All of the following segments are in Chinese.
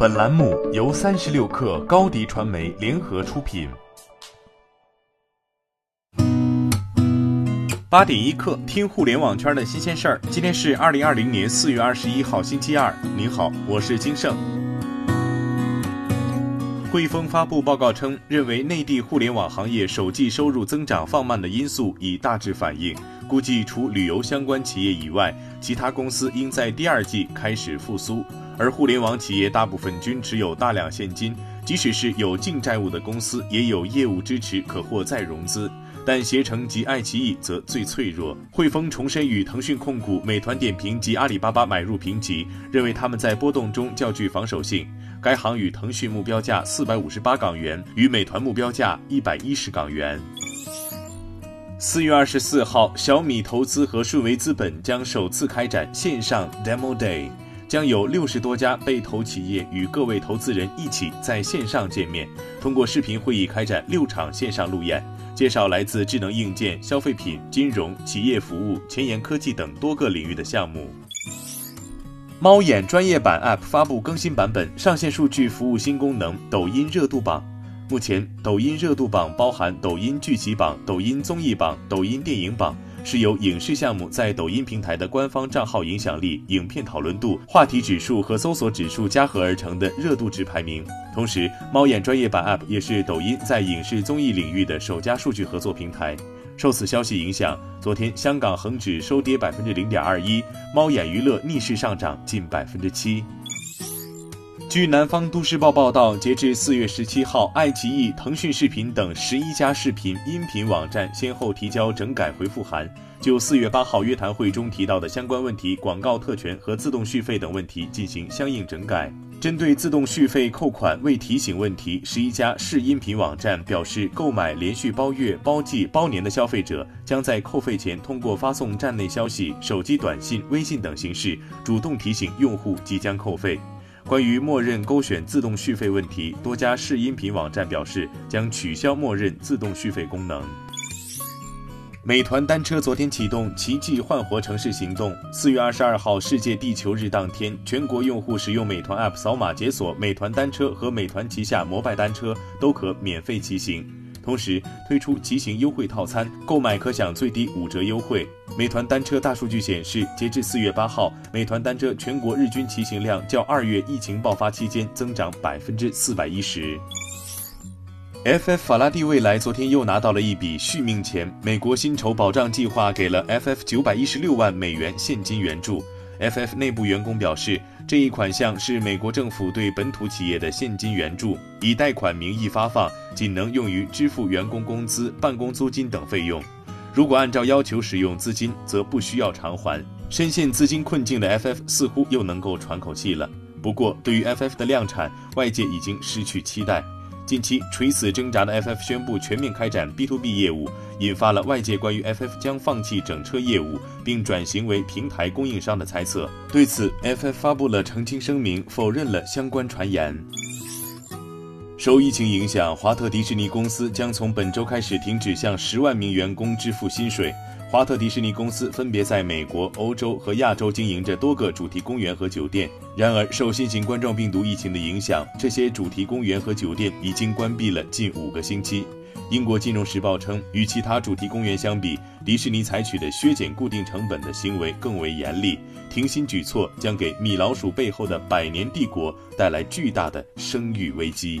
本栏目由三十六氪高低传媒联合出品。八点一刻，听互联网圈的新鲜事儿。今天是二零二零年四月二十一号，星期二。您好，我是金盛。汇丰发布报告称，认为内地互联网行业首季收入增长放慢的因素已大致反映，估计除旅游相关企业以外，其他公司应在第二季开始复苏。而互联网企业大部分均持有大量现金，即使是有净债务的公司，也有业务支持可获再融资。但携程及爱奇艺则最脆弱。汇丰重申与腾讯控股、美团点评及阿里巴巴买入评级，认为他们在波动中较具防守性。该行与腾讯目标价四百五十八港元，与美团目标价一百一十港元。四月二十四号，小米投资和顺为资本将首次开展线上 Demo Day，将有六十多家被投企业与各位投资人一起在线上见面，通过视频会议开展六场线上路演。介绍来自智能硬件、消费品、金融、企业服务、前沿科技等多个领域的项目。猫眼专业版 App 发布更新版本，上线数据服务新功能“抖音热度榜”。目前，抖音热度榜包含抖音剧集榜、抖音综艺榜、抖音电影榜。是由影视项目在抖音平台的官方账号影响力、影片讨论度、话题指数和搜索指数加合而成的热度值排名。同时，猫眼专业版 App 也是抖音在影视综艺领域的首家数据合作平台。受此消息影响，昨天香港恒指收跌百分之零点二一，猫眼娱乐逆势上涨近百分之七。据南方都市报报道，截至四月十七号，爱奇艺、腾讯视频等十一家视频音频网站先后提交整改回复函，就四月八号约谈会中提到的相关问题、广告特权和自动续费等问题进行相应整改。针对自动续费扣款未提醒问题，十一家视音频网站表示，购买连续包月、包季、包年的消费者，将在扣费前通过发送站内消息、手机短信、微信等形式，主动提醒用户即将扣费。关于默认勾选自动续费问题，多家视音频网站表示将取消默认自动续费功能。美团单车昨天启动奇迹焕活城市行动。四月二十二号，世界地球日当天，全国用户使用美团 App 扫码解锁美团单车和美团旗下摩拜单车，都可免费骑行。同时推出骑行优惠套餐，购买可享最低五折优惠。美团单车大数据显示，截至四月八号，美团单车全国日均骑行量较二月疫情爆发期间增长百分之四百一十。FF 法拉第未来昨天又拿到了一笔续命钱，美国薪酬保障计划给了 FF 九百一十六万美元现金援助。FF 内部员工表示。这一款项是美国政府对本土企业的现金援助，以贷款名义发放，仅能用于支付员工工资、办公租金等费用。如果按照要求使用资金，则不需要偿还。深陷资金困境的 FF 似乎又能够喘口气了。不过，对于 FF 的量产，外界已经失去期待。近期垂死挣扎的 FF 宣布全面开展 B to B 业务，引发了外界关于 FF 将放弃整车业务并转型为平台供应商的猜测。对此，FF 发布了澄清声明，否认了相关传言。受疫情影响，华特迪士尼公司将从本周开始停止向十万名员工支付薪水。华特迪士尼公司分别在美国、欧洲和亚洲经营着多个主题公园和酒店。然而，受新型冠状病毒疫情的影响，这些主题公园和酒店已经关闭了近五个星期。英国金融时报称，与其他主题公园相比，迪士尼采取的削减固定成本的行为更为严厉。停薪举措将给米老鼠背后的百年帝国带来巨大的声誉危机。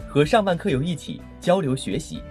和上万课友一起交流学习。